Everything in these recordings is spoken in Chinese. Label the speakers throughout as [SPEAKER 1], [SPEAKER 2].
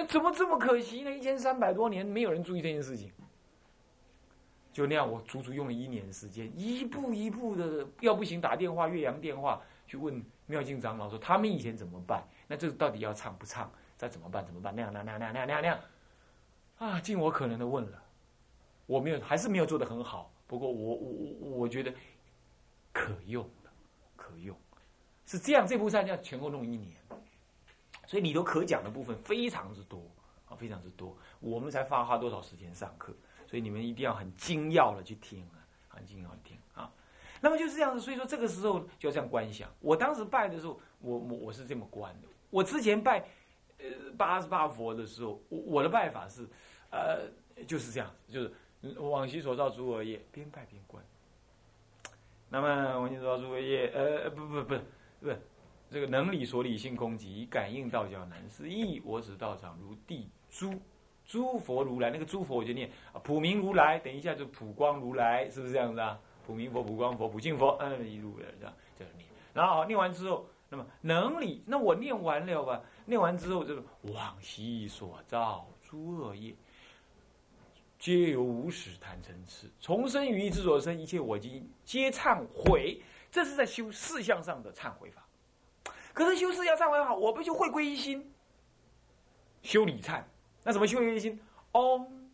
[SPEAKER 1] 那怎么这么可惜呢？一千三百多年没有人注意这件事情，就那样，我足足用了一年时间，一步一步的，要不行打电话岳阳电话去问妙静长老说他们以前怎么办？那这到底要唱不唱？再怎么办？怎么办？那样那样那样那样那样那样啊，尽我可能的问了，我没有，还是没有做的很好。不过我我我我觉得可用的，可用，是这样。这部赛要前后弄一年。所以里头可讲的部分非常之多啊，非常之多。我们才花花多少时间上课，所以你们一定要很精要的去听啊，很精要的听啊。那么就是这样子，所以说这个时候就要这样观想。我当时拜的时候，我我我是这么观的。我之前拜呃八十八佛的时候，我我的拜法是呃就是这样子，就是往昔所造诸恶业，边拜边观。那么往昔所造诸恶业，呃不不不不。这个能理所理性空寂，感应道教难思议。我指道场如地诸诸佛如来，那个诸佛我就念啊，普明如来。等一下就普光如来，是不是这样子啊？普明佛、普光佛、普净佛，嗯，一路的这样这样念。然后好念完之后，那么能理，那我念完了吧？念完之后就是往昔所造诸恶业，皆由无始贪嗔痴，重生于一之所生，一切我今皆忏悔。这是在修四相上的忏悔法。可是修四要忏悔好，我不就会归一心？修理忏，那怎么修归一心？嗡，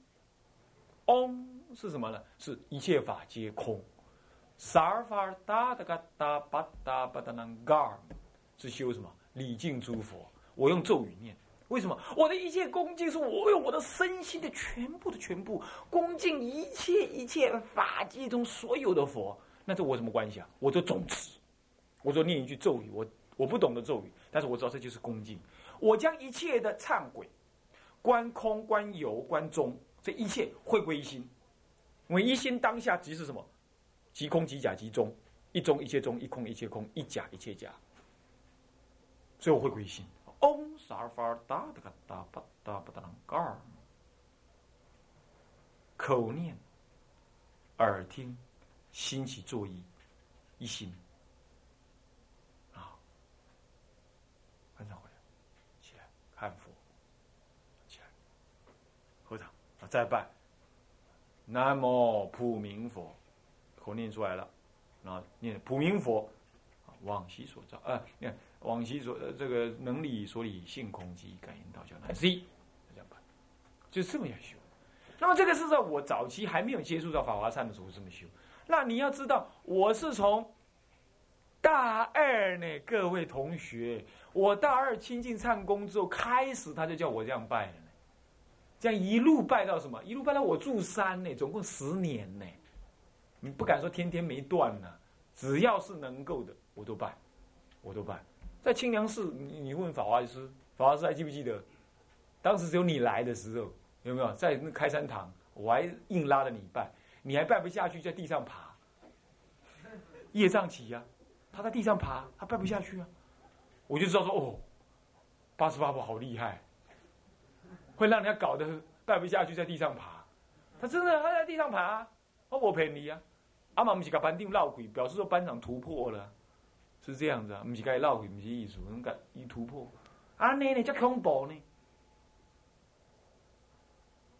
[SPEAKER 1] 嗡是什么呢？是一切法皆空。是修什么？礼敬诸佛。我用咒语念，为什么？我的一切恭敬是我用我的身心的全部的全部恭敬一切一切法界中所有的佛。那这我什么关系啊？我做总持，我说念一句咒语，我。我不懂得咒语，但是我知道这就是恭敬。我将一切的忏悔、观空、观有、观中，这一切会归一心。我一心当下即是什么？即空即假即中，一中一切中，一空一切空，一假一切假。所以我会归心。嗡萨尔法尔达嘎达巴达巴达啷嘎尔，口念，耳听，心起作意，一心。看佛，起来，合掌啊，再拜。南无普明佛，口念出来了，然后念普明佛，往昔所造啊，念往昔所这个能力所理性空寂感应道教难 C，这样办，就这么样修。那么这个是在我早期还没有接触到法华禅的时候这么修。那你要知道，我是从。大二呢，各位同学，我大二亲近唱功之后，开始他就叫我这样拜了，这样一路拜到什么？一路拜到我住山呢，总共十年呢。你不敢说天天没断呢，只要是能够的，我都拜，我都拜。在清凉寺，你你问法华师，法华师还记不记得？当时只有你来的时候，有没有在那开山堂？我还硬拉着你拜，你还拜不下去，在地上爬，业障起呀。他在地上爬，他拜不下去啊！我就知道说哦，八十八婆好厉害，会让人家搞得拜不下去，在地上爬。他真的他在地上爬啊，我陪你啊！阿妈不是给班定闹鬼，表示说班长突破了，是这样子啊？不是该闹鬼，不是艺术，能改一突破。啊，那呢叫恐怖呢？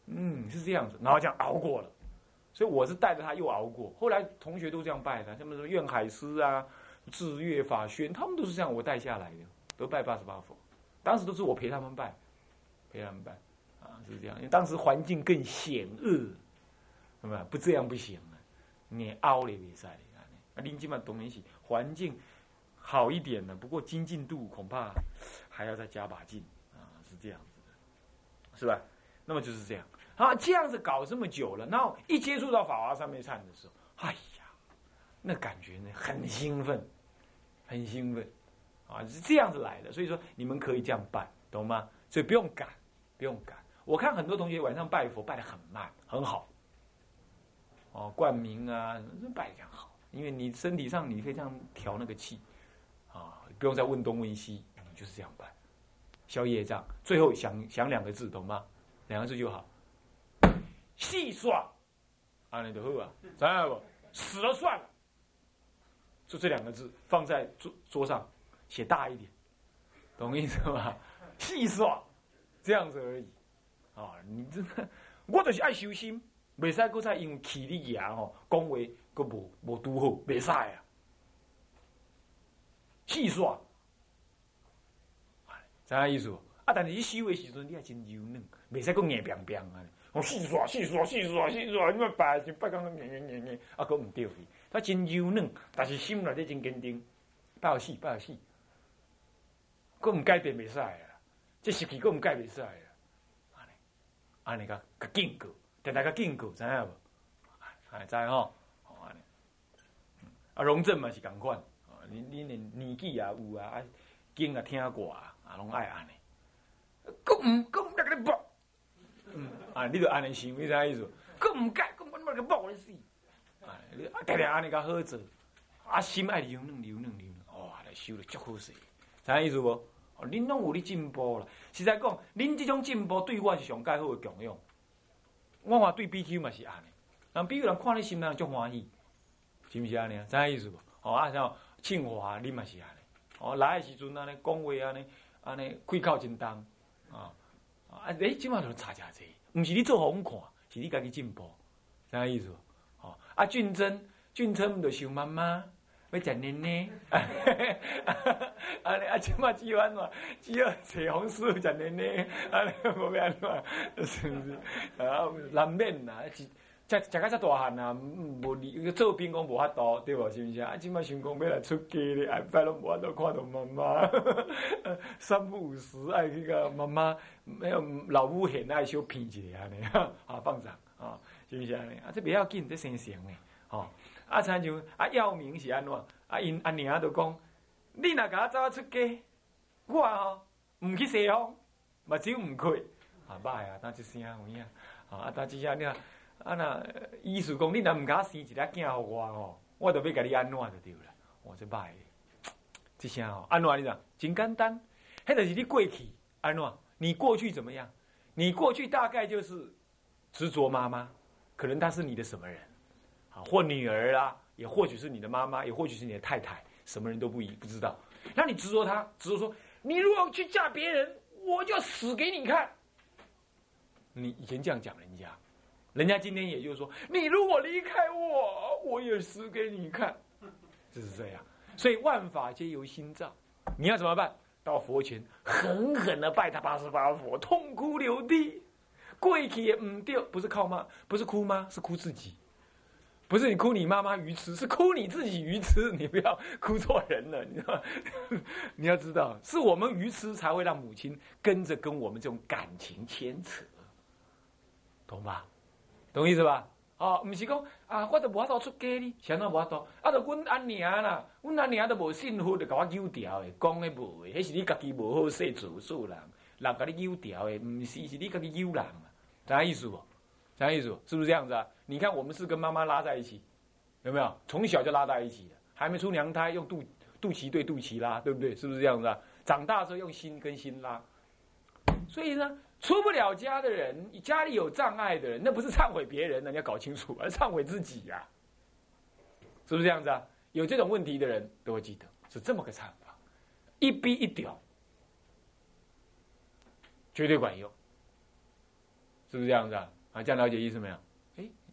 [SPEAKER 1] 嗯，是这样子，然后这样熬过了，所以我是带着他又熬过。后来同学都这样拜的，像什么愿海师啊。智月法宣，他们都是这样我带下来的，都拜八十八佛，当时都是我陪他们拜，陪他们拜，是这样，因为当时环境更险恶，是吧？不这样不行啊，你凹了比赛啊，林金嘛懂一起，环境好一点的，不过精进度恐怕还要再加把劲啊，是这样子的，是吧？那么就是这样，啊，这样子搞这么久了，然后一接触到法华上面唱的时候，哎呀，那感觉呢很兴奋。很兴奋，啊，是这样子来的，所以说你们可以这样办，懂吗？所以不用赶，不用赶。我看很多同学晚上拜佛拜的很慢，很好，哦，冠名啊，拜的这样好，因为你身体上你可以这样调那个气，啊，不用再问东问西，就是这样拜，消业障。最后想想两个字，懂吗？两个字就好，细算，啊，你的好啊，知道不？死了算了。就这两个字放在桌桌上，写大一点，懂意思吧？细说，这样子而已。啊，你真的，我就是爱修心，未使搁再因为气你牙吼，讲话搁无无拄好，未使啊。戏耍，知影意思无？啊，但是你修的时阵，你也真柔软，未使讲硬冰冰啊。我戏耍戏耍戏耍戏耍，你莫白就白讲硬硬硬硬，啊，搁毋对去。他真柔软，但是心内底真坚定，不好死不好死，搁毋改变未使啊。这时期搁毋改袂使啊。安尼，个个警告，定定个警告，知影无？哎，知吼？吼安尼，啊，荣正嘛是共款。你你年年纪也有啊，啊经也听过啊，啊拢爱安尼。佫毋佫毋甲你搏，嗯啊，你著安尼想，你知影意思？佫毋改，佫毋甲你搏你死。啊，你啊，定定安尼甲好做，啊心爱流嫩流嫩流嫩，哇，来修了足好势，知影意思无？哦，恁拢有咧进步啦。实在讲，恁即种进步对我是上介好诶供养。我话对 BQ 嘛是安尼，人 BQ 人看你心内足欢喜，是毋是安尼啊？知意思无？哦啊像。庆华，你嘛是安尼，哦，来诶时阵安尼讲话安尼，安尼开口真重，啊，啊，你即马就差诚济，毋是你做互阮看，是你家己进步，知影意思无？哦，啊，俊珍，俊珍毋着想妈妈，要食奶奶，安尼 啊，即马只有安怎？只有彩虹师傅食奶奶，安尼无要安怎？是毋是？啊，难免啦，食食到遮大汉啊，无离做兵讲无法度，对无？是毋是啊？即摆想讲要来出家咧，哎，拜拢无法度看到妈妈，三不五时爱去个妈妈，没有老母很爱小骗一下安尼，啊，放长啊，是毋是安尼？啊，这不要紧，这生成诶，吼。啊，亲像啊，耀明是安怎？啊，因阿娘都讲，你若甲我走啊出家，我吼毋去西方，目睭毋开，啊，歹啊，当一声有影，啊，当一声你看。啊那意思讲，你若毋甲生一个囝互我吼，我著要甲你安怎就对了。我这歹，即声吼安怎你讲？真简单，迄著是你过去安怎？你过去怎么样？你过去大概就是执着妈妈，可能她是你的什么人或女儿啦，也或许是你的妈妈，也或许是你的太太，什么人都不一不知道。那你执着他，执着说，你如果去嫁别人，我就死给你看。你以前这样讲人家。人家今天也就是说，你如果离开我，我也死给你看，就是这样。所以万法皆由心造，你要怎么办？到佛前狠狠的拜他八十八佛，痛哭流涕，跪起也唔掉，不是靠骂，不是哭吗？是哭自己，不是你哭你妈妈愚痴，是哭你自己愚痴。你不要哭错人了，你知道？你要知道，是我们愚痴才会让母亲跟着跟我们这种感情牵扯，懂吧？懂意思吧？哦，不是讲啊，我都无法度出家哩，谁那无法度？啊，就阮阿娘啦，阮阿娘都无幸福，就甲我丢掉的，讲的无的，迄是你家己无好势做数人，人甲你丢掉的，毋是是你家己丢人嘛？啥意思不？啥意思？是不是这样子啊？你看我们是跟妈妈拉在一起，有没有？从小就拉在一起的，还没出娘胎用肚肚脐对肚脐拉，对不对？是不是这样子啊？长大之后用心跟心拉，所以呢。出不了家的人，家里有障碍的人，那不是忏悔别人，你要搞清楚，而忏悔自己呀，是不是这样子啊？有这种问题的人都会记得是这么个忏法，一逼一屌，绝对管用，是不是这样子啊？啊，这样了解意思没有？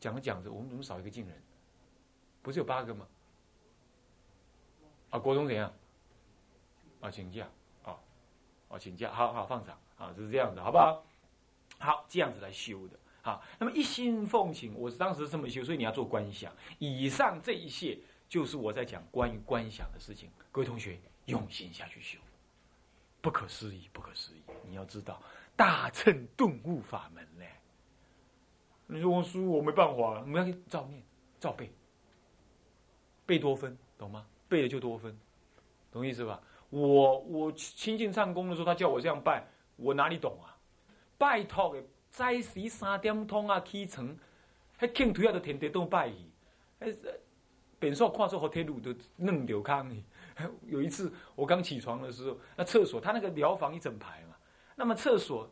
[SPEAKER 1] 讲着讲着，我们怎么少一个敬人？不是有八个吗？啊，国中怎样？啊，请假，啊，啊，请假，好好放长。啊，就是这样的，好不好？好，这样子来修的。好，那么一心奉请，我是当时这么修，所以你要做观想。以上这一切，就是我在讲关于观想的事情。各位同学，用心下去修，不可思议，不可思议！你要知道，大乘顿悟法门。你说我书我没办法，你要照念、照背，背多分，懂吗？背了就多分，懂意思吧？我我亲近上功的时候，他叫我这样拜。我哪里懂啊？拜托的，早时三点钟啊起床，迄庆腿啊都天天都拜去。迄本少看出好铁路都弄流康去。有一次我刚起床的时候，那厕所他那个疗房一整排嘛，那么厕所，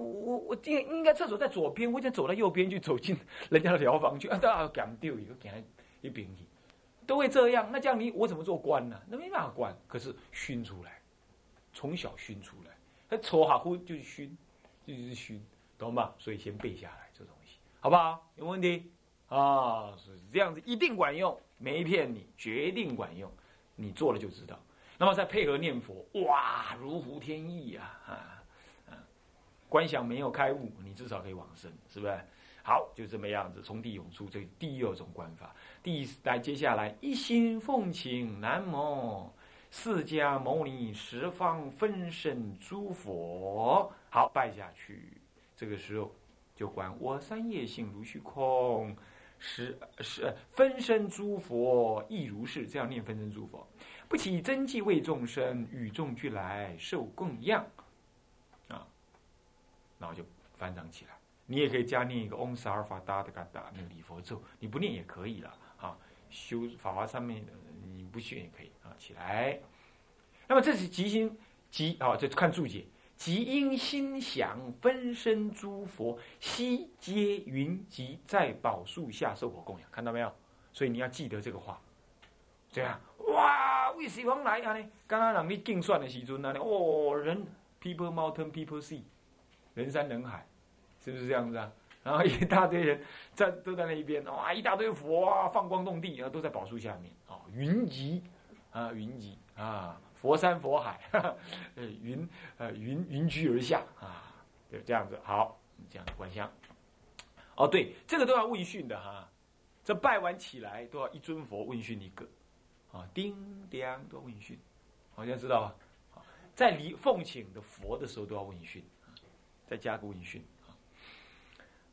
[SPEAKER 1] 我我应应该厕所在左边，我就走到右边去，走进人家的疗房去，啊，都要赶丢一个，赶一边去，都会这样。那这样你我怎么做官呢？那没办法官，可是熏出来，从小熏出来。他搓下呼就熏，就是熏，懂吧？所以先背下来这东西，好不好？有问题啊？是这样子，一定管用，没骗你，决定管用，你做了就知道。那么再配合念佛，哇，如虎添翼！啊啊，观想没有开悟，你至少可以往生，是不是？好，就这么样子，从地涌出，这第二种观法。第来，接下来一心奉请南无释迦牟尼十方分身诸佛。好，拜下去。这个时候就观我三业性如虚空，十十分身诸佛亦如是。这样念分身诸佛，不起真迹为众生，与众俱来受供养。然后就翻掌起来。你也可以加念一个嗡萨尔法达的嘎达那个礼佛咒，你不念也可以了啊。修法华上面的你不学也可以啊。起来，那么这是即心即啊，这看注解，即因心想分身诸佛悉皆云集在宝树下受我供养，看到没有？所以你要记得这个话，这样哇，为西方来啊呢？刚刚让你计算的时阵啊呢，哦，人 people mountain people sea，人山人海。是不是这样子啊？然后一大堆人在都在那一边，哇，一大堆佛啊，放光动地，然后都在宝树下面啊，云集啊，云集啊，佛山佛海，呃，云呃云云居而下啊，对，这样子好，这样观想。哦，对，这个都要问讯的哈，这拜完起来都要一尊佛问讯一个，啊，叮叮都要问讯，好像知道吧？在离奉请的佛的时候都要问讯，再加个问讯。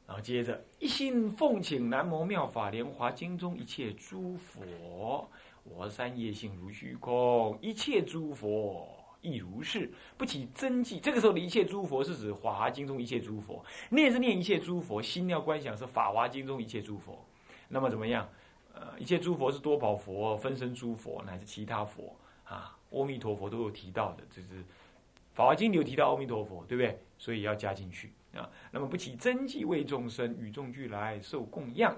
[SPEAKER 1] 然后接着一心奉请南无妙法莲华经中一切诸佛，我三业性如虚空，一切诸佛亦如是，不起真迹。这个时候的一切诸佛是指华经中一切诸佛，念是念一切诸佛，心要观想是法华经中一切诸佛。那么怎么样？呃，一切诸佛是多宝佛、分身诸佛，乃至其他佛啊，阿弥陀佛都有提到的，就是法华经里有提到阿弥陀佛，对不对？所以要加进去。啊，那么不起真迹为众生，与众俱来受供养，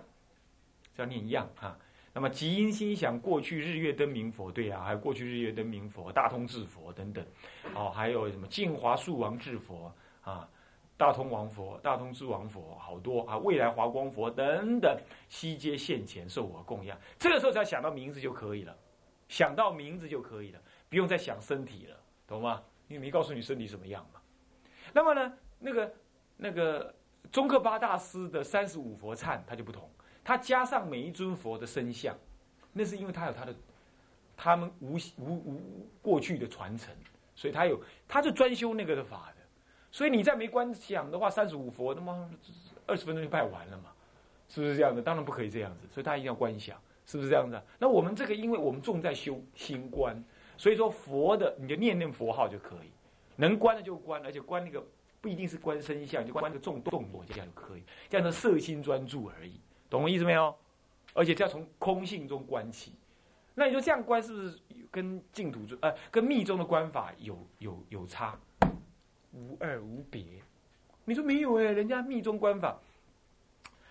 [SPEAKER 1] 这要念样啊。那么即因心想过去日月灯明佛，对啊，还有过去日月灯明佛、大通智佛等等，哦，还有什么净华树王智佛啊、大通王佛、大通智王佛，好多啊，未来华光佛等等，悉皆现前受我供养。这个时候只要想到名字就可以了，想到名字就可以了，不用再想身体了，懂吗？因为没告诉你身体什么样嘛。那么呢，那个。那个中克巴大师的三十五佛忏，他就不同，他加上每一尊佛的身像，那是因为他有他的，他们无无无过去的传承，所以他有，他就专修那个的法的，所以你再没观想的话，三十五佛那么二十分钟就拜完了嘛，是不是这样的？当然不可以这样子，所以他一定要观想，是不是这样子？那我们这个，因为我们重在修心观，所以说佛的你就念念佛号就可以，能观的就观，而且观那个。不一定是观身相，就观个重动作这样就可以，这样的色心专注而已，懂我意思没有？而且要从空性中观起。那你说这样观是不是跟净土中呃跟密宗的观法有有有差？无二无别。你说没有哎，人家密宗观法，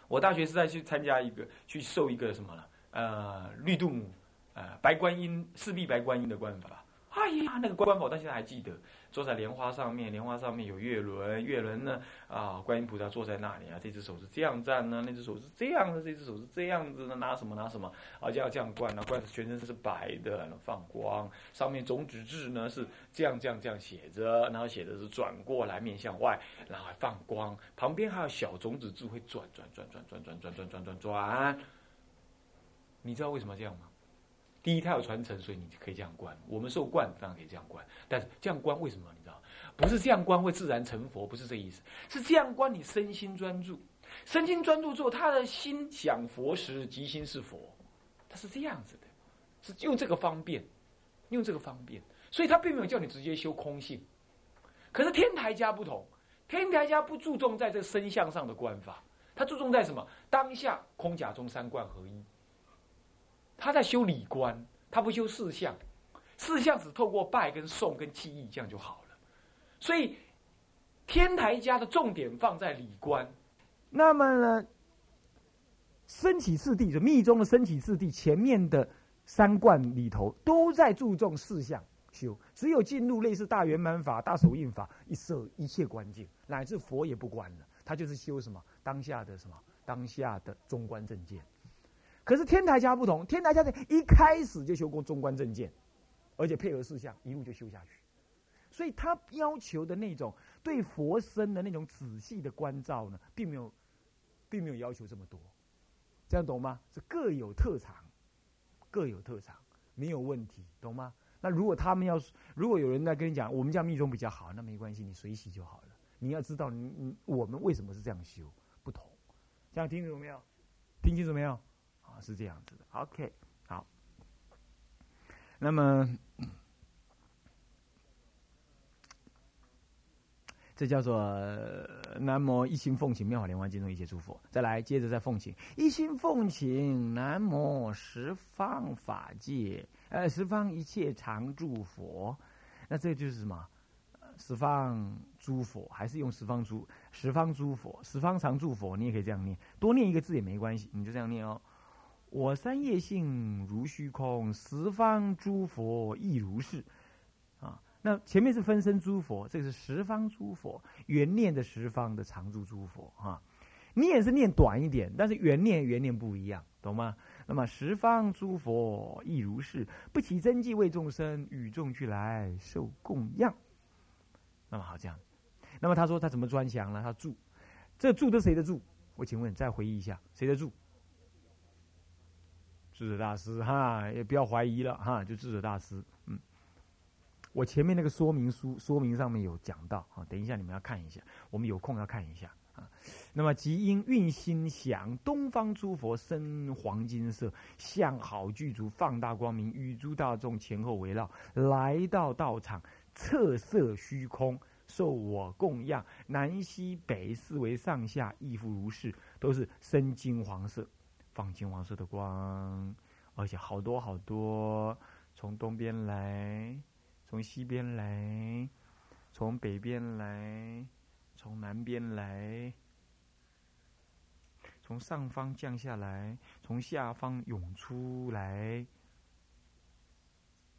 [SPEAKER 1] 我大学是在去参加一个去受一个什么了？呃，绿度母呃白观音四臂白观音的观法。哎呀，那个观法我到现在还记得。坐在莲花上面，莲花上面有月轮，月轮呢啊，观音菩萨坐在那里啊，这只手是这样站呢，那只手是这样的，这只手是这样子的，拿什么拿什么，而且要这样观呢，观全身是白的，放光，上面种子字呢是这样这样这样写着，然后写的是转过来面向外，然后还放光，旁边还有小种子字会转转转转转转转转转转转，你知道为什么这样吗？第一，它有传承，所以你可以这样观。我们受观，当然可以这样观。但是这样观为什么？你知道，不是这样观会自然成佛，不是这意思。是这样观，你身心专注，身心专注之后，他的心想佛时，即心是佛。他是这样子的，是用这个方便，用这个方便。所以他并没有叫你直接修空性。可是天台家不同，天台家不注重在这身相上的观法，他注重在什么？当下空假中三观合一。他在修理观，他不修四相，四相只透过拜跟诵跟记忆这样就好了。所以天台家的重点放在理观。那么呢，升起四谛，就密宗的升起四谛前面的三观里头，都在注重四相，修。只有进入类似大圆满法、大手印法，一摄一切观境，乃至佛也不观了，他就是修什么当下的什么当下的中观正见。可是天台家不同，天台家的一开始就修过中观正见，而且配合事项一路就修下去，所以他要求的那种对佛身的那种仔细的关照呢，并没有，并没有要求这么多，这样懂吗？是各有特长，各有特长，没有问题，懂吗？那如果他们要是，如果有人来跟你讲，我们家密宗比较好，那没关系，你随喜就好了。你要知道，你你我们为什么是这样修，不同，这样听清楚没有？听清楚没有？是这样子的，OK，好。那么，这叫做南无一心奉请妙法莲华经中一切诸佛。再来，接着再奉请一心奉请南无十方法界，呃，十方一切常住佛。那这就是什么？十方诸佛，还是用十方诸十方诸佛，十方常住佛？你也可以这样念，多念一个字也没关系，你就这样念哦。我三业性如虚空，十方诸佛亦如是，啊，那前面是分身诸佛，这个是十方诸佛，原念的十方的常住诸佛，哈，念是念短一点，但是原念原念不一样，懂吗？那么十方诸佛亦如是，不起真迹为众生，与众俱来受供养。那么好，这样，那么他说他怎么专详呢？他住，这住的谁的住？我请问再回忆一下，谁的住？智者大师哈，也不要怀疑了哈，就智者大师。嗯，我前面那个说明书说明上面有讲到啊，等一下你们要看一下，我们有空要看一下啊。那么即因运心想，东方诸佛身黄金色，相好具足，放大光明，与诸大众前后围绕，来到道场，侧色虚空，受我供养，南西北四维上下亦复如是，都是深金黄色。放金黄色的光，而且好多好多，从东边来，从西边来，从北边来，从南边来，从上方降下来，从下方涌出来，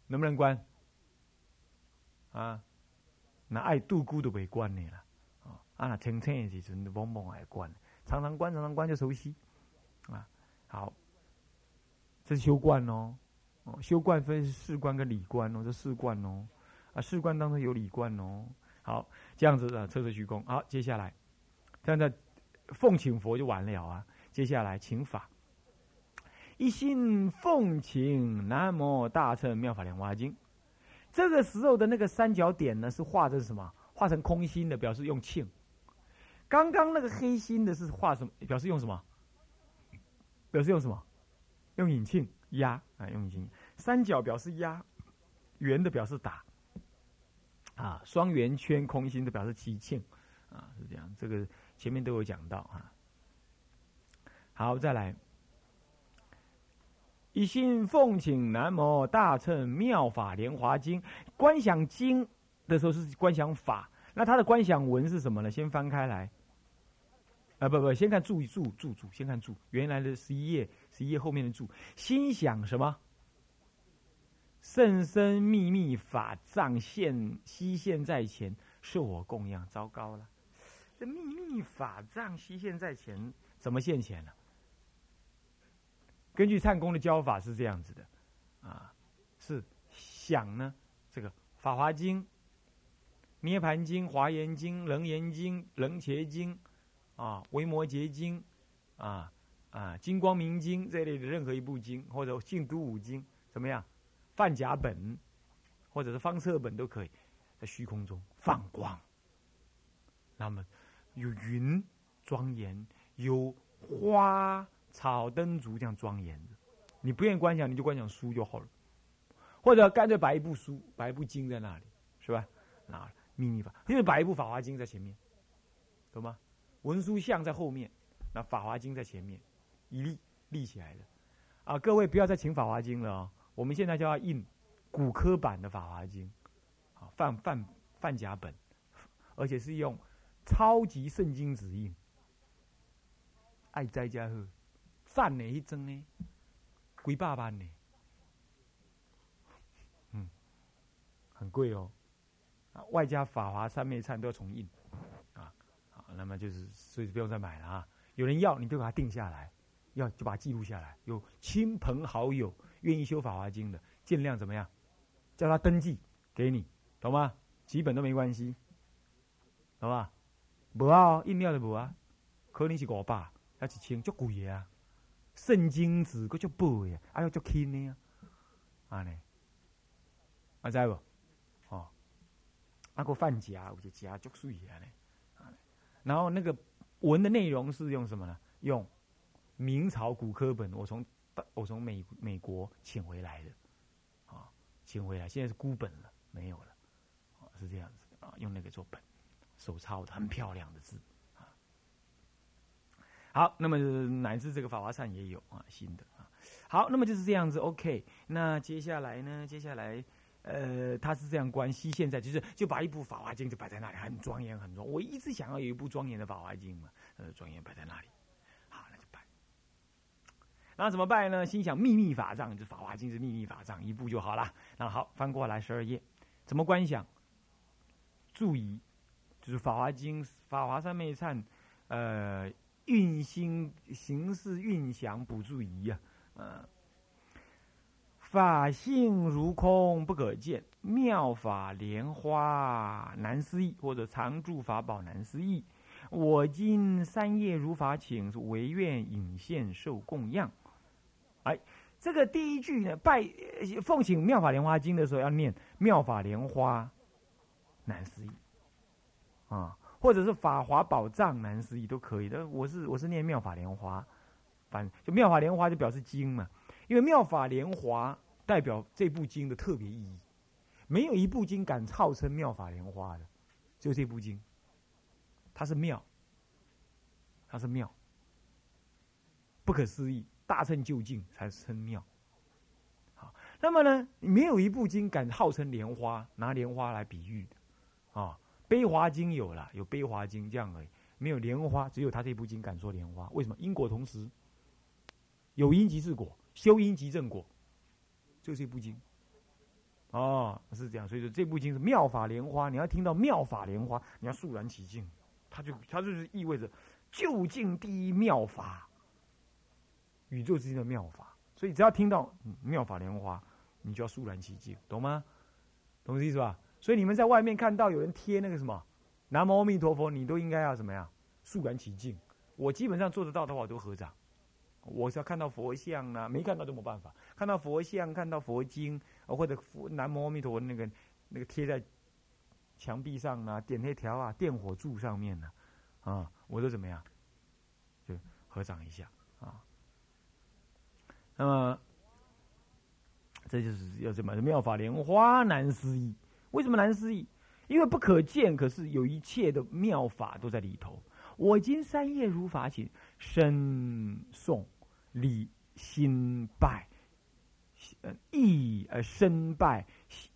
[SPEAKER 1] 能不能关？啊，那爱度孤都未关的啦，啊，那清清的时阵，往往爱关，常常关，常常关就熟悉，好，这是修观哦，哦，修观分士观跟理观哦，这士观哦，啊，士观当中有理观哦。好，这样子的测测虚空。好，接下来，这样的奉请佛就完了啊。接下来请法，一心奉请南无大乘妙法莲华经。这个时候的那个三角点呢，是画成什么？画成空心的，表示用庆。刚刚那个黑心的是画什么？表示用什么？表示用什么？用引磬压啊，用引磬。三角表示压，圆的表示打。啊，双圆圈空心的表示起磬，啊，是这样。这个前面都有讲到啊。好，再来。一心奉请南无大乘妙法莲华经，观想经的时候是观想法，那它的观想文是什么呢？先翻开来。啊不不，先看注注注注，先看注，原来的十一页，十一页后面的注，心想什么？甚深秘密法藏现西现在前，是我供养。糟糕了，这秘密法藏西现在前，怎么现前呢？根据灿公的教法是这样子的，啊，是想呢，这个《法华经》《涅盘经》《华严经》《楞严经》《楞伽经》。啊，维摩诘经，啊啊，金光明经这类的任何一部经，或者净土五经，怎么样？范甲本，或者是方册本都可以，在虚空中放光。那么有云庄严，有花草灯烛这样庄严的。你不愿意观想，你就观想书就好了，或者干脆摆一部书，摆一部经在那里，是吧？啊，秘密法，因为摆一部法华经在前面，懂吗？文殊像在后面，那《法华经》在前面，一立立起来的，啊，各位不要再请《法华经》了啊！我们现在就要印古科版的《法华经》，啊，范范范甲本，而且是用超级圣经纸印，爱哉家伙，赞呢一张呢，几百万呢，嗯，很贵哦，外加法华三昧忏都要重印，那么就是所以不用再买了啊。有人要，你就把它定下来，要就把它记录下来。有亲朋好友愿意修法华经的，尽量怎么样，叫他登记给你，懂吗？几本都没关系，好吧？无啊，印料的不啊，可能是五百，还一千，足贵啊。圣经字佫足薄的，还要足轻的啊，安尼，啊知无？哦，啊个饭夹，有一夹足水安尼，然后那个文的内容是用什么呢？用明朝古课本，我从我从美美国请回来的，啊，请回来，现在是孤本了，没有了，啊，是这样子啊，用那个做本，手抄的，很漂亮的字。啊好，那么乃至这个法华忏也有啊，新的啊。好，那么就是这样子。OK，那接下来呢？接下来，呃，他是这样关系。现在就是就把一部法华经就摆在那里，很庄严，很庄。我一直想要有一部庄严的法华经嘛，呃，庄严摆在那里。好，那就拜。那怎么拜呢？心想秘密法藏，就法华经是秘密法藏，一部就好了。那好，翻过来十二页，怎么观想？注意，就是法华经法华上面忏，呃。运心形式运想补注意呀，嗯，法性如空不可见，妙法莲花难思议，或者常住法宝难思议。我今三业如法请，唯愿引现受供养。哎，这个第一句呢，拜奉请妙法莲花经的时候要念妙法莲花难思议啊。或者是法华宝藏难思议都可以的。我是我是念妙法莲花，反就妙法莲花就表示经嘛，因为妙法莲华代表这部经的特别意义，没有一部经敢号称妙法莲花的，就这部经，它是妙，它是妙，不可思议，大乘究竟才称妙。好，那么呢，没有一部经敢号称莲花，拿莲花来比喻的，啊。悲华经有了，有悲华经这样而已，没有莲花，只有他这部经敢说莲花。为什么？因果同时，有因即是果，修因即正果，就是一部经。哦，是这样，所以说这部经是妙法莲花。你要听到妙法莲花，你要肃然起敬，它就它就是意味着究竟第一妙法，宇宙之间的妙法。所以只要听到妙法莲花，你就要肃然起敬，懂吗？懂这意思吧？所以你们在外面看到有人贴那个什么“南无阿弥陀佛”，你都应该要怎么样？肃然起敬。我基本上做得到的话，我都合掌。我是要看到佛像啊，没看到都没办法。看到佛像，看到佛经，或者“南无阿弥陀”那个那个贴在墙壁上啊，点那条啊，电火柱上面呢，啊，我都怎么样？就合掌一下啊。那么这就是要什么？妙法莲花难思议。为什么难思议？因为不可见，可是有一切的妙法都在里头。我今三业如法请，深诵礼心拜，呃意呃身拜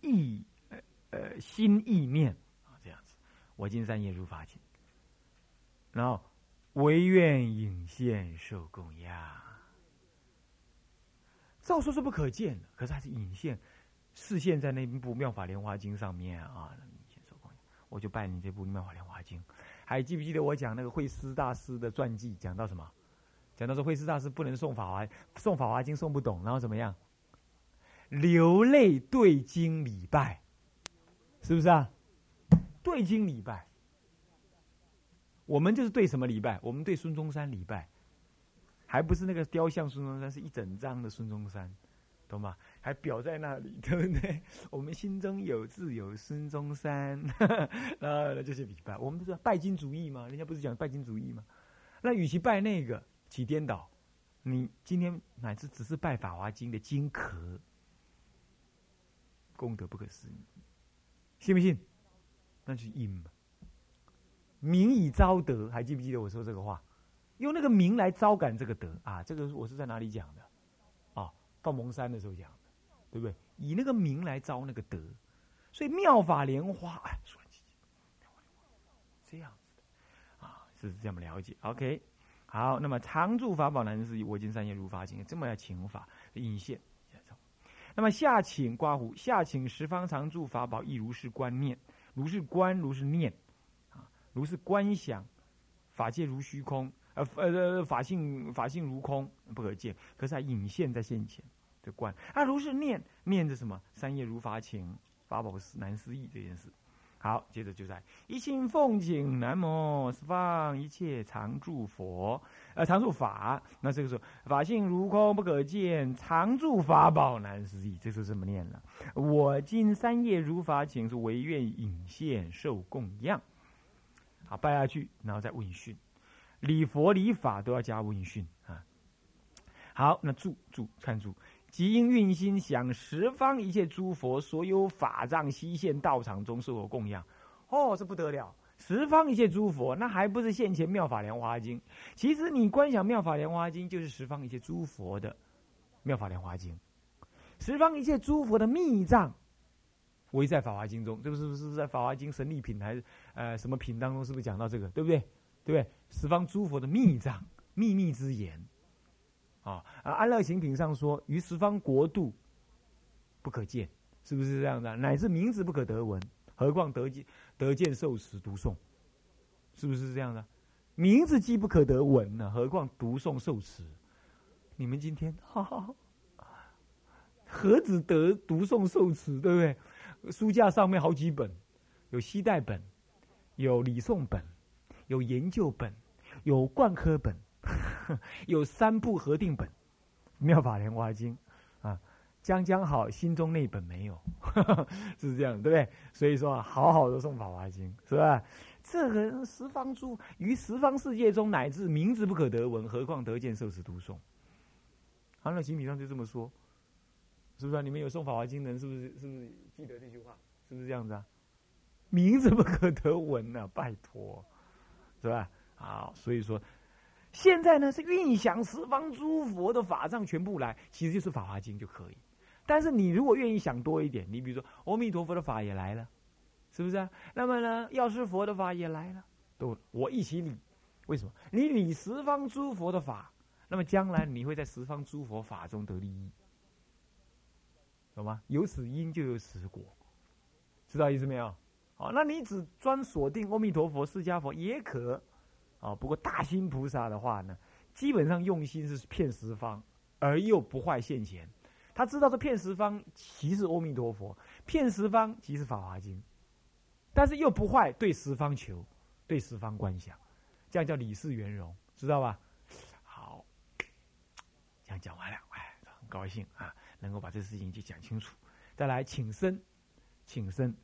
[SPEAKER 1] 意呃呃心意念啊这样子。我今三业如法请，然后唯愿引现受供养。照说是不可见的，可是还是引现。视线在那部《妙法莲华经》上面啊，我就拜你这部《妙法莲华经》。还记不记得我讲那个慧思大师的传记？讲到什么？讲到说慧师大师不能送法华，送法华经送不懂，然后怎么样？流泪对经礼拜，是不是啊？对经礼拜，我们就是对什么礼拜？我们对孙中山礼拜，还不是那个雕像孙中山，是一整张的孙中山。懂吗？还表在那里，对不对？我们心中有自有孙中山，那就是礼拜。我们不是拜金主义吗？人家不是讲拜金主义吗？那与其拜那个，起颠倒。你今天乃至只是拜《法华经》的经壳，功德不可思议，信不信？那就阴嘛。名以招德，还记不记得我说这个话？用那个名来招感这个德啊！这个我是在哪里讲的？啊到蒙山的时候讲的，对不对？以那个名来招那个德，所以妙法莲花，哎，说这样子的啊，是这么了解？OK，好，那么常住法宝难是我今三业如法经，这么要请法引现。那么下请刮胡，下请十方常住法宝，亦如是观念，如是观，如是念，啊，如是观想，法界如虚空，呃呃，法性法性如空，不可见，可是还隐现在现前的观。啊，如是念，念着什么？三业如法请，法宝难思议这件事。好，接着就在一心奉请南无十方一切常住佛，呃，常住法。那这个时候，法性如空不可见，常住法宝难思议。这是这么念了。我今三业如法请，是唯愿引现受供养。好，拜下去，然后再问讯，礼佛礼法都要加问讯啊。好，那住住看住。即因运心想十方一切诸佛所有法藏悉现道场中受我供养，哦，这不得了！十方一切诸佛，那还不是现前妙法莲华经？其实你观想妙法莲华经，就是十方一切诸佛的妙法莲华经。十方一切诸佛的密藏，唯在法华经中，这不是不是在法华经神力品还是呃什么品当中？是不是讲到这个？对不对？对不对？十方诸佛的密藏，秘密之言。啊啊！安乐行品上说，于十方国度不可见，是不是这样的？乃至名字不可得闻，何况得见得见受持读诵，是不是这样的？名字既不可得闻呢，何况读诵受持？你们今天哈哈，何止得读诵受持，对不对？书架上面好几本，有西代本，有礼诵本，有研究本，有贯科本。有三部合定本，《妙法莲华经》啊，将将好，心中那本没有，是这样，对不对？所以说，好好的送《法华经》，是吧？这个十方诸于十方世界中，乃至名字不可得闻，何况得见受持读诵？安乐行品上就这么说，是不是？你们有送《法华经》的人，是不是？是不是记得这句话？是不是这样子啊？名字不可得闻呢，拜托，是吧？好，所以说。现在呢是运想十方诸佛的法藏全部来，其实就是《法华经》就可以。但是你如果愿意想多一点，你比如说阿弥陀佛的法也来了，是不是？那么呢，药师佛的法也来了，都我一起理。为什么？你理十方诸佛的法，那么将来你会在十方诸佛法中得利益，懂吗？有此因就有此果，知道意思没有？好，那你只专锁定阿弥陀佛、释迦佛也可。啊，不过大心菩萨的话呢，基本上用心是骗十方，而又不坏现前。他知道这骗十方，即是阿弥陀佛；骗十方，即是法华经。但是又不坏，对十方求，对十方观想，这样叫理事圆融，知道吧？好，这样讲完了，哎，很高兴啊，能够把这事情就讲清楚。再来请生，请生，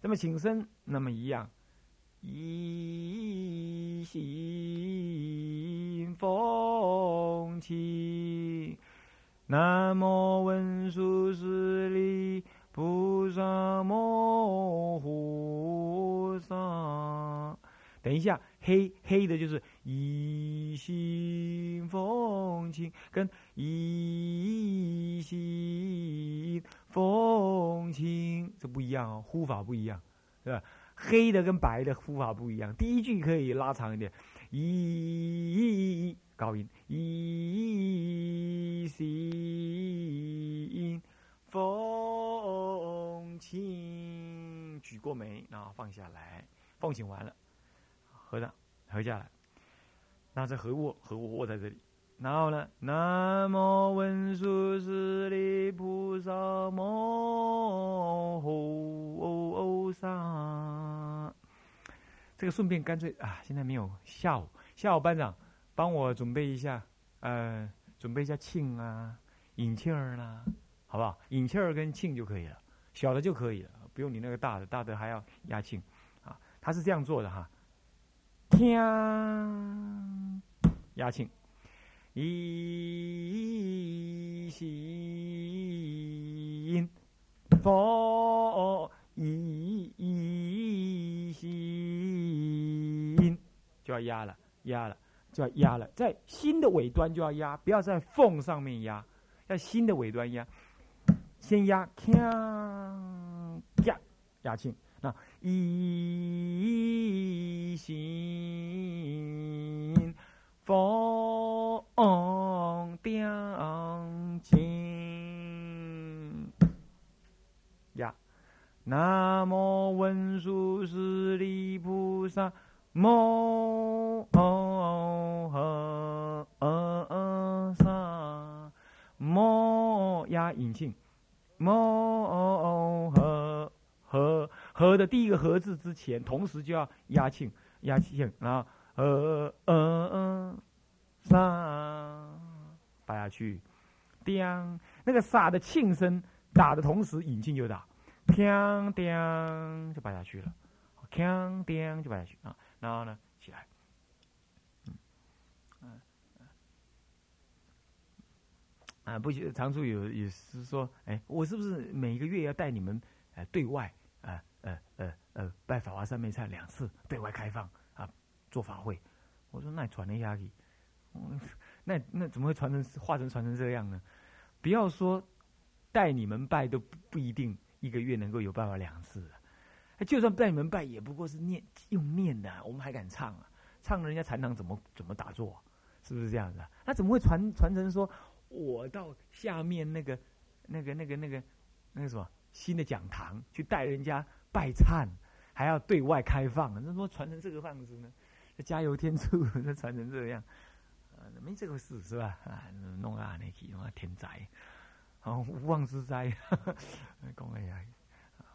[SPEAKER 1] 那么请生，那么一样。一心奉请，南无文殊师利菩萨摩诃萨。等一下，黑黑的就是一心奉请，跟一心奉请这不一样哦，呼法不一样，是吧？黑的跟白的呼法不一样，第一句可以拉长一点，一高音，一心奉请，举过眉，然后放下来，奉请完了，合上，合下来，那这合握，合握握在这里。然后呢？南无文殊师利菩萨摩诃萨。这个顺便干脆啊，现在没有下午，下午班长帮我准备一下，呃，准备一下庆啊，引磬儿啦，好不好？引磬儿跟庆就可以了，小的就可以了，不用你那个大的，大的还要压庆啊。他是这样做的哈，听压庆。一心佛，一心就要压了，压了就要压了，在心的尾端就要压，不要在缝上面压，在心的尾端压，先压，锵，压，压轻，那一心。佛顶静，呀，南无文殊师利菩萨，摩诃萨，摩呀引庆，摩诃和和的第一个和字之前，同时就要压庆压七庆，然后。呃呃萨，打下去，叮，那个萨的庆声打的同时，引进就打，锵叮就摆下去了，锵叮就摆下去啊。然后呢，起来，啊，不行，常处有也是说，哎，我是不是每个月要带你们，呃，对外，呃，呃，呃，呃，拜法华三昧忏两次，对外开放，做法会。我说那传了下去，嗯，那那怎么会传成化成传成这样呢？不要说带你们拜都不一定一个月能够有办法两次。就算带你们拜，也不过是念用念的，我们还敢唱啊？唱人家禅堂怎么怎么打坐？是不是这样子？那怎么会传传承说，我到下面那个、那个、那个、那个、那个什么新的讲堂去带人家拜忏，还要对外开放？那怎么传成这个样子呢？加油添醋，那传成这样，啊，没这个事是吧？啊，弄啊那去，弄啊天灾，好无妄之灾，讲哎呀。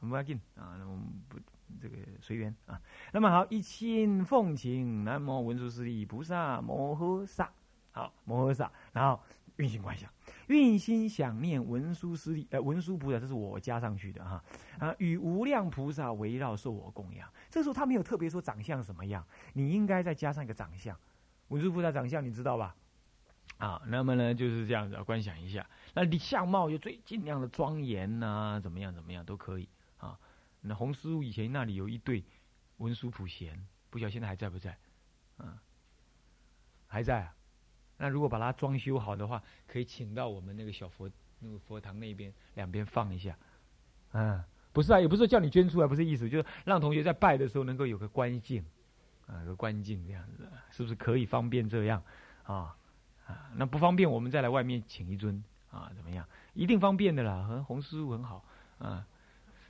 [SPEAKER 1] 不要紧啊，那我们不这个随缘啊。那么好，一心奉请南无文殊师利菩萨摩诃萨，好摩诃萨，然后运行观想，运心想念文殊师利，呃文殊菩萨，这是我加上去的哈啊，与无量菩萨围绕受我供养。这时候他没有特别说长相什么样，你应该再加上一个长相，文殊菩萨长相你知道吧？啊，那么呢就是这样子观想一下，那你相貌就最尽量的庄严呐，怎么样怎么样都可以。啊，那洪师傅以前那里有一对文殊普贤，不晓得现在还在不在？啊，还在啊。那如果把它装修好的话，可以请到我们那个小佛那个佛堂那边两边放一下。嗯，不是啊，也不是叫你捐出来，不是意思，就是让同学在拜的时候能够有个观境，啊，有个观境这样子，是不是可以方便这样？啊啊，那不方便我们再来外面请一尊啊，怎么样？一定方便的啦，和洪师傅很好啊。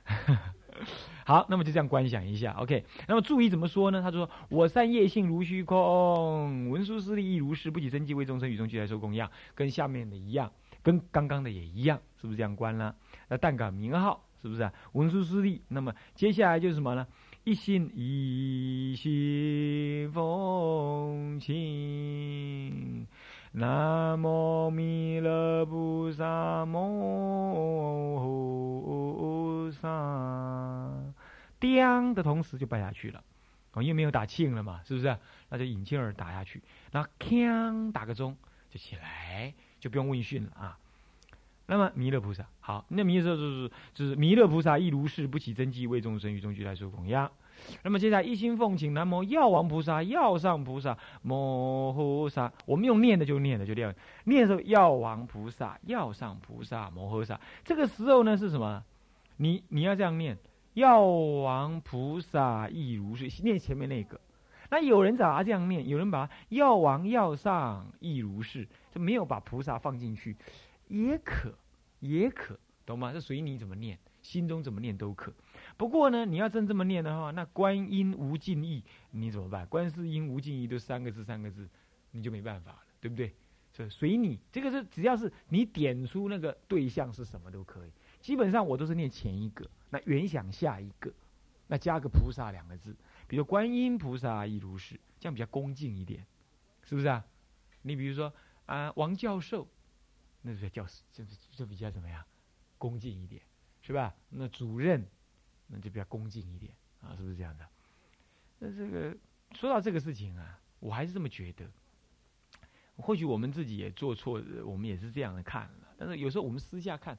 [SPEAKER 1] 好，那么就这样观想一下，OK。那么注意怎么说呢？他说：“我善业性如虚空，文殊师利亦如是，不起生计为众生，与众俱来受供养，跟下面的一样，跟刚刚的也一样，是不是这样观了？那但感名号，是不是啊？文殊师利，那么接下来就是什么呢？一心一心奉请。”南无弥勒菩萨摩上，叮的同时就拜下去了，哦，因为没有打磬了嘛，是不是？那就引磬儿打下去，那锵打个钟就起来，就不用问讯了啊。那么弥勒菩萨，好，那弥勒就是就是弥勒菩萨亦如是，不起真迹，为众生与众俱来受供养。那么接下来一心奉请南无药王菩萨、药上菩萨、摩诃萨。我们用念的就念的就这样，念的时候药王菩萨、药上菩萨、摩诃萨。这个时候呢是什么？你你要这样念，药王菩萨亦如是，念前面那个。那有人把它这样念，有人把药王、药上亦如是，就没有把菩萨放进去，也可，也可，懂吗？这随你怎么念，心中怎么念都可。不过呢，你要真这么念的话，那观音无尽意，你怎么办？观世音无尽意都三个字，三个字，你就没办法了，对不对？所以随你，这个是只要是你点出那个对象是什么都可以。基本上我都是念前一个，那原想下一个，那加个菩萨两个字，比如观音菩萨亦如是，这样比较恭敬一点，是不是啊？你比如说啊，王教授，那是教，就就比较怎么样，恭敬一点，是吧？那主任。那就比较恭敬一点啊，是不是这样的？那这个说到这个事情啊，我还是这么觉得。或许我们自己也做错，我们也是这样的看了。但是有时候我们私下看，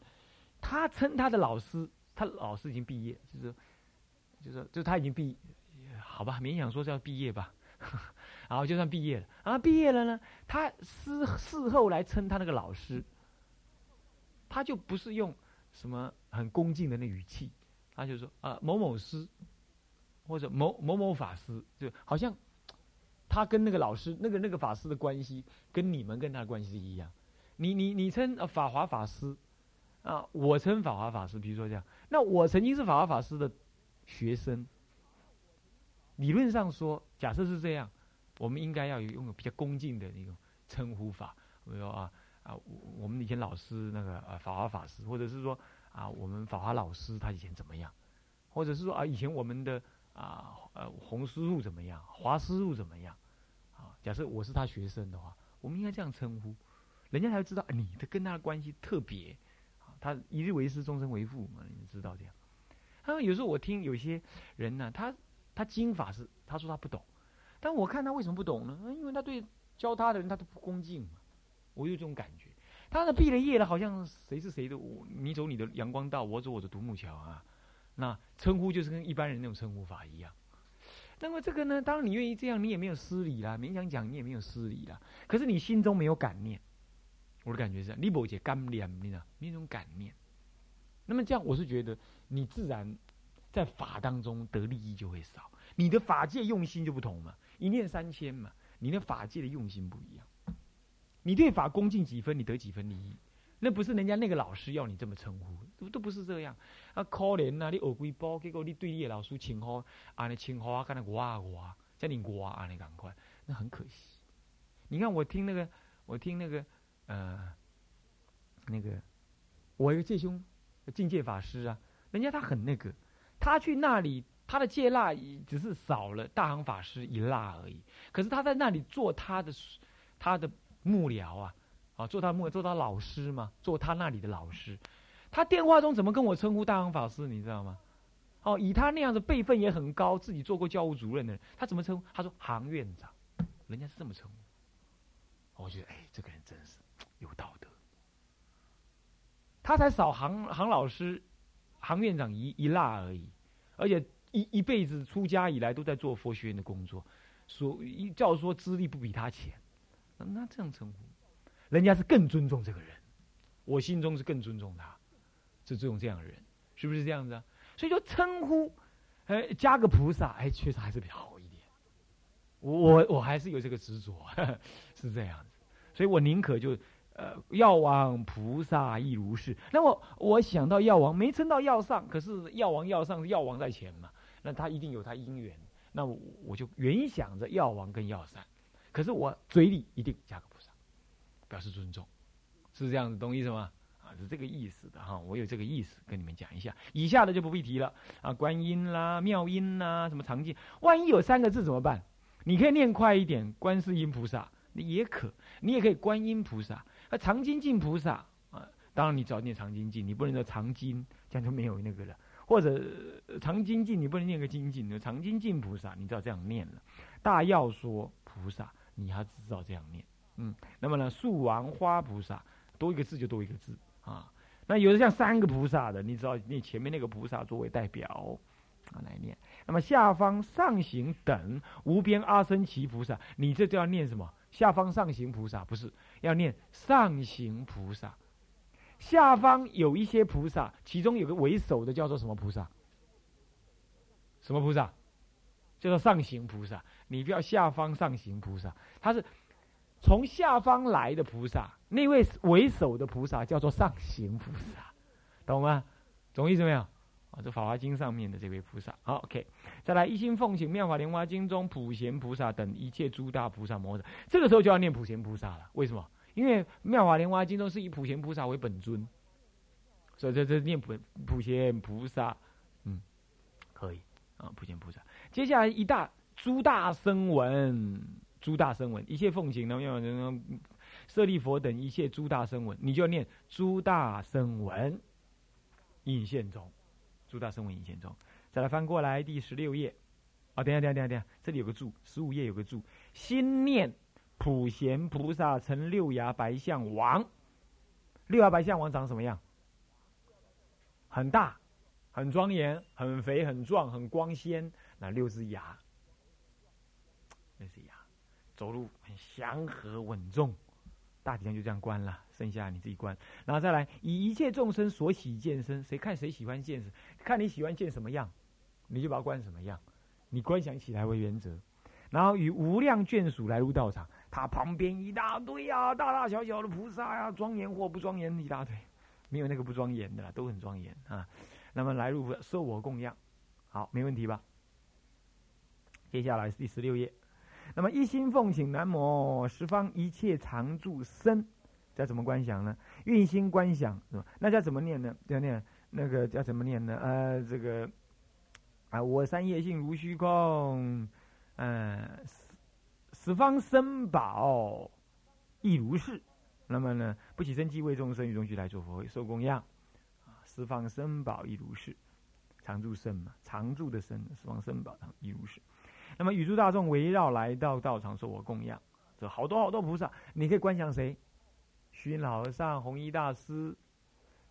[SPEAKER 1] 他称他的老师，他老师已经毕业，就是，就是就他已经毕，好吧，勉强说是要毕业吧。然后就算毕业了然后，毕业了呢，他事事后来称他那个老师，他就不是用什么很恭敬的那语气。他就说啊，某某师，或者某某某法师，就好像他跟那个老师、那个那个法师的关系，跟你们跟他的关系是一样。你你你称法华法师啊，我称法华法师，比如说这样。那我曾经是法华法师的学生，理论上说，假设是这样，我们应该要有拥有比较恭敬的那种称呼法，比如说啊啊，我们以前老师那个啊法华法师，或者是说啊我们法华老师他以前怎么样，或者是说啊以前我们的啊呃洪师傅怎么样，华师傅怎么样，啊，假设我是他学生的话，我们应该这样称呼，人家才会知道你的跟他的关系特别，他一日为师，终身为父嘛，你知道这样。他说有时候我听有些人呢，他他经法是他说他不懂，但我看他为什么不懂呢？因为他对教他的人他都不恭敬嘛。我有这种感觉，他呢毕了业了，好像谁是谁的，我你走你的阳光道，我走我的独木桥啊。那称呼就是跟一般人那种称呼法一样。那么这个呢，当然你愿意这样，你也没有失礼啦，勉强讲你也没有失礼啦。可是你心中没有感念，我的感觉是，你不解干念，你呢？你那种感念。那么这样，我是觉得。你自然在法当中得利益就会少，你的法界用心就不同嘛，一念三千嘛，你的法界的用心不一样。你对法恭敬几分，你得几分利益，那不是人家那个老师要你这么称呼，都都不是这样。啊，可怜呐，你学几波，结果你对你的老师请好，啊，你请好啊，跟那哇哇，叫你哇啊，你赶快，那很可惜。你看我听那个，我听那个，呃，那个，我一个戒兄，境界法师啊。人家他很那个，他去那里，他的戒腊只是少了大行法师一蜡而已。可是他在那里做他的他的幕僚啊，啊，做他幕做他老师嘛，做他那里的老师。他电话中怎么跟我称呼大行法师？你知道吗？哦，以他那样子辈分也很高，自己做过教务主任的人，他怎么称呼？他说行院长，人家是这么称呼。我觉得，哎，这个人真是有道德。他才少行行老师。行院长一一蜡而已，而且一一辈子出家以来都在做佛学院的工作，所一叫说资历不比他浅，那这样称呼，人家是更尊重这个人，我心中是更尊重他，是这种这样的人，是不是这样子啊？所以就称呼，哎，加个菩萨，哎，确实还是比较好一点。我我还是有这个执着，是这样子，所以我宁可就。呃，药王菩萨亦如是。那么我想到药王没称到药上，可是药王药上，药王在前嘛，那他一定有他因缘。那我就原想着药王跟药膳，可是我嘴里一定加个菩萨，表示尊重，是这样子，懂意思吗？啊，是这个意思的哈。我有这个意思跟你们讲一下，以下的就不必提了啊。观音啦，妙音啦，什么常见，万一有三个字怎么办？你可以念快一点，观世音菩萨，你也可，你也可以观音菩萨。啊，常精进菩萨啊，当然你只要念常精进，你不能说藏经，这样就没有那个了。或者常精进，你不能念个精进，常精进菩萨，你知道这样念了。大要说菩萨，你还知道这样念。嗯，那么呢，树王花菩萨，多一个字就多一个字啊。那有的像三个菩萨的，你知道念前面那个菩萨作为代表啊来念。那么下方上行等无边阿僧祇菩萨，你这就要念什么？下方上行菩萨不是要念上行菩萨，下方有一些菩萨，其中有个为首的叫做什么菩萨？什么菩萨？叫做上行菩萨。你不要下方上行菩萨，他是从下方来的菩萨，那位为首的菩萨叫做上行菩萨，懂吗？懂意思没有？这《法华经》上面的这位菩萨，好，OK，再来一心奉行《妙法莲华经》中普贤菩萨等一切诸大菩萨摩诃这个时候就要念普贤菩萨了。为什么？因为《妙法莲华经》中是以普贤菩萨为本尊，所以这这念普普贤菩萨，嗯，可以啊，普贤菩萨。接下来一大诸大声闻，诸大声闻一切奉请呢，妙法舍利佛等一切诸大声闻，你就念诸大声闻应现中。诸大声闻引现中，再来翻过来第十六页，啊，等下等下等下等下，这里有个注，十五页有个注，心念普贤菩萨成六牙白象王，六牙白象王长什么样？很大，很庄严，很肥，很壮，很光鲜，那六只牙，那是牙，走路很祥和稳重。大体上就这样关了，剩下你自己关，然后再来以一切众生所喜见身，谁看谁喜欢见，看你喜欢见什么样，你就把它关什么样，你观想起来为原则，然后与无量眷属来入道场，他旁边一大堆啊，大大小小的菩萨呀，庄严或不庄严一大堆，没有那个不庄严的啦，都很庄严啊。那么来入受我供养，好，没问题吧？
[SPEAKER 2] 接下来是第十六页。那么一心奉请南无十方一切常住身，叫怎么观想呢？运心观想是吧？那叫怎么念呢？叫念那个叫怎么念呢？呃，这个啊，我三业性如虚空，嗯，十方身宝亦如是。那么呢，不起生机为众生与众俱来做佛受供养啊，十方身宝亦如是，常住身嘛，常住的身，十方身宝亦如是。那么宇诸大众围绕来到道场受我供养，这好多好多菩萨，你可以观想谁？虚云老和尚、弘一大师，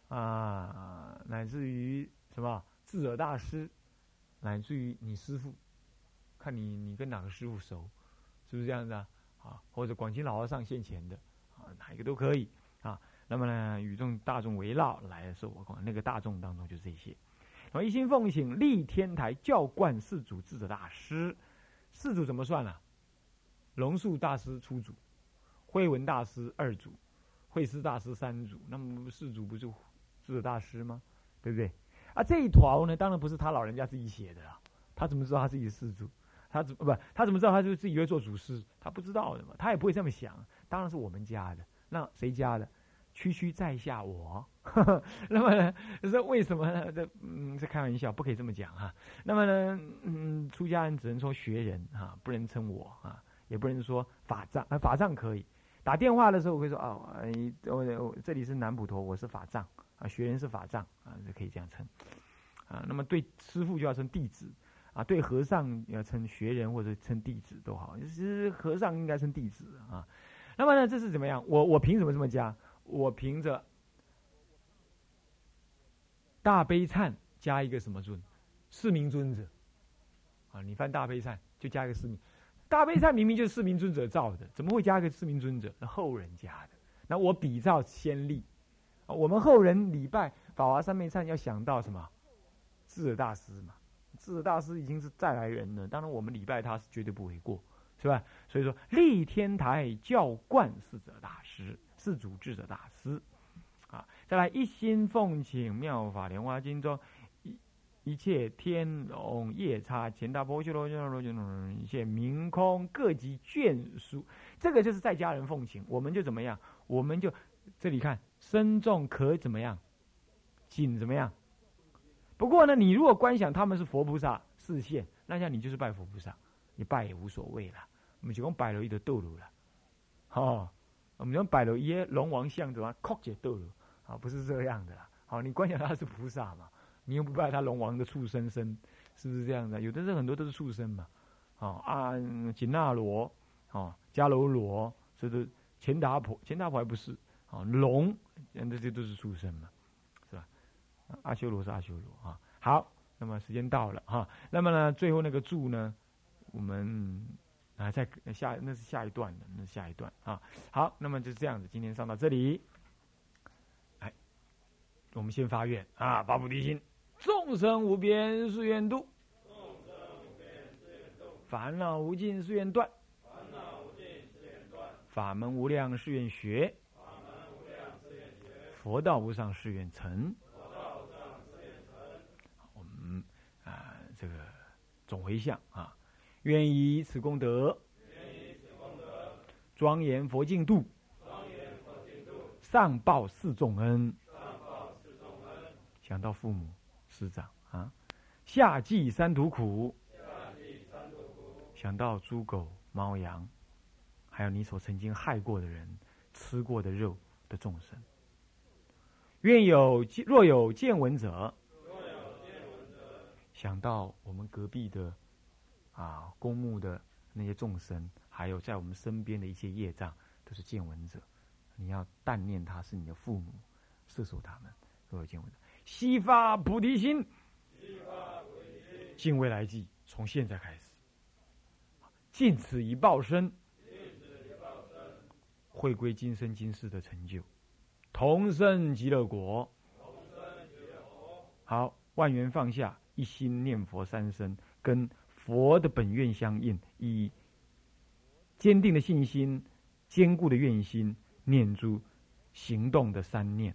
[SPEAKER 2] 啊，乃至于什么智者大师，乃至于你师傅，看你你跟哪个师傅熟，是不是这样子啊？啊，或者广清老和尚现前的，啊，哪一个都可以啊。那么呢，与众大众围绕来的时候我供，那个大众当中就这些。那么一心奉请立天台教观四祖智者大师。四祖怎么算呢？龙树大师初祖，慧文大师二祖，慧思大师三祖。那么四祖不是智者大师吗？对不对？啊，这一条呢，当然不是他老人家自己写的啊。他怎么知道他自己是四祖？他怎不？他怎么知道他就自己会做祖师？他不知道的嘛，他也不会这么想。当然是我们家的。那谁家的？区区在下我。那么呢？是为什么呢？这嗯，是开玩笑，不可以这么讲哈。那么呢，嗯，出家人只能说学人哈，不能称我啊，也不能说法藏啊，法藏可以。打电话的时候我会说哦，我我这里是南普陀，我是法藏啊，学人是法藏啊，就可以这样称啊。那么对师傅就要称弟子啊，对和尚要称学人或者称弟子都好。其实和尚应该称弟子啊。那么呢，这是怎么样？我我凭什么这么加？我凭着。大悲忏加一个什么尊？四明尊者。啊，你翻大悲忏就加一个四明。大悲忏明明就是四明尊者造的，怎么会加一个四明尊者？那后人加的。那我比照先例。我们后人礼拜法华三昧忏要想到什么？智者大师嘛。智者大师已经是再来人了，当然我们礼拜他是绝对不为过，是吧？所以说立天台教观四者大师，是主智者大师。啊再来一心奉请妙法莲华经中一切天龙夜叉乾大波修罗修罗修罗一切明空各级眷属，这个就是在家人奉请，我们就怎么样？我们就这里看身重可怎么样？紧怎么样？不过呢，你如果观想他们是佛菩萨视线，那像你就是拜佛菩萨，你拜也无所谓了。我们就讲摆了一个斗罗了，哦，我们讲摆了一些龙王像怎么靠解斗罗。啊，不是这样的啦。好，你观想他是菩萨嘛，你又不拜他龙王的畜生身，是不是这样的？有的是很多都是畜生嘛。啊啊，紧那罗，啊迦楼罗，这都钱达婆，钱达婆还不是。啊龙，那这些都是畜生嘛，是吧？阿修罗是阿修罗啊。好，那么时间到了哈。那么呢，最后那个柱呢，我们啊在下那是下一段的，那下一段啊。好，那么就这样子，今天上到这里。哎我们先发愿啊，发菩提心，众生无边誓愿度，烦恼无尽誓愿断，法门无量誓愿学，佛道无上誓愿成。我们啊，这个总回向啊，愿以此功德，庄严佛净土，上报四重恩。想到父母。师长啊，夏季三途苦；想到猪狗猫羊，还有你所曾经害过的人、吃过的肉的众生。愿有若有见闻者，想到我们隔壁的啊公墓的那些众生，还有在我们身边的一些业障，都是见闻者。你要但念他是你的父母，摄受他们，若有见闻者。悉发菩提心，尽未来际，从现在开始，尽此一报身，回归今生今世的成就，同生极乐国。好，万缘放下，一心念佛三声，跟佛的本愿相应，以坚定的信心、坚固的愿心，念出行动的三念。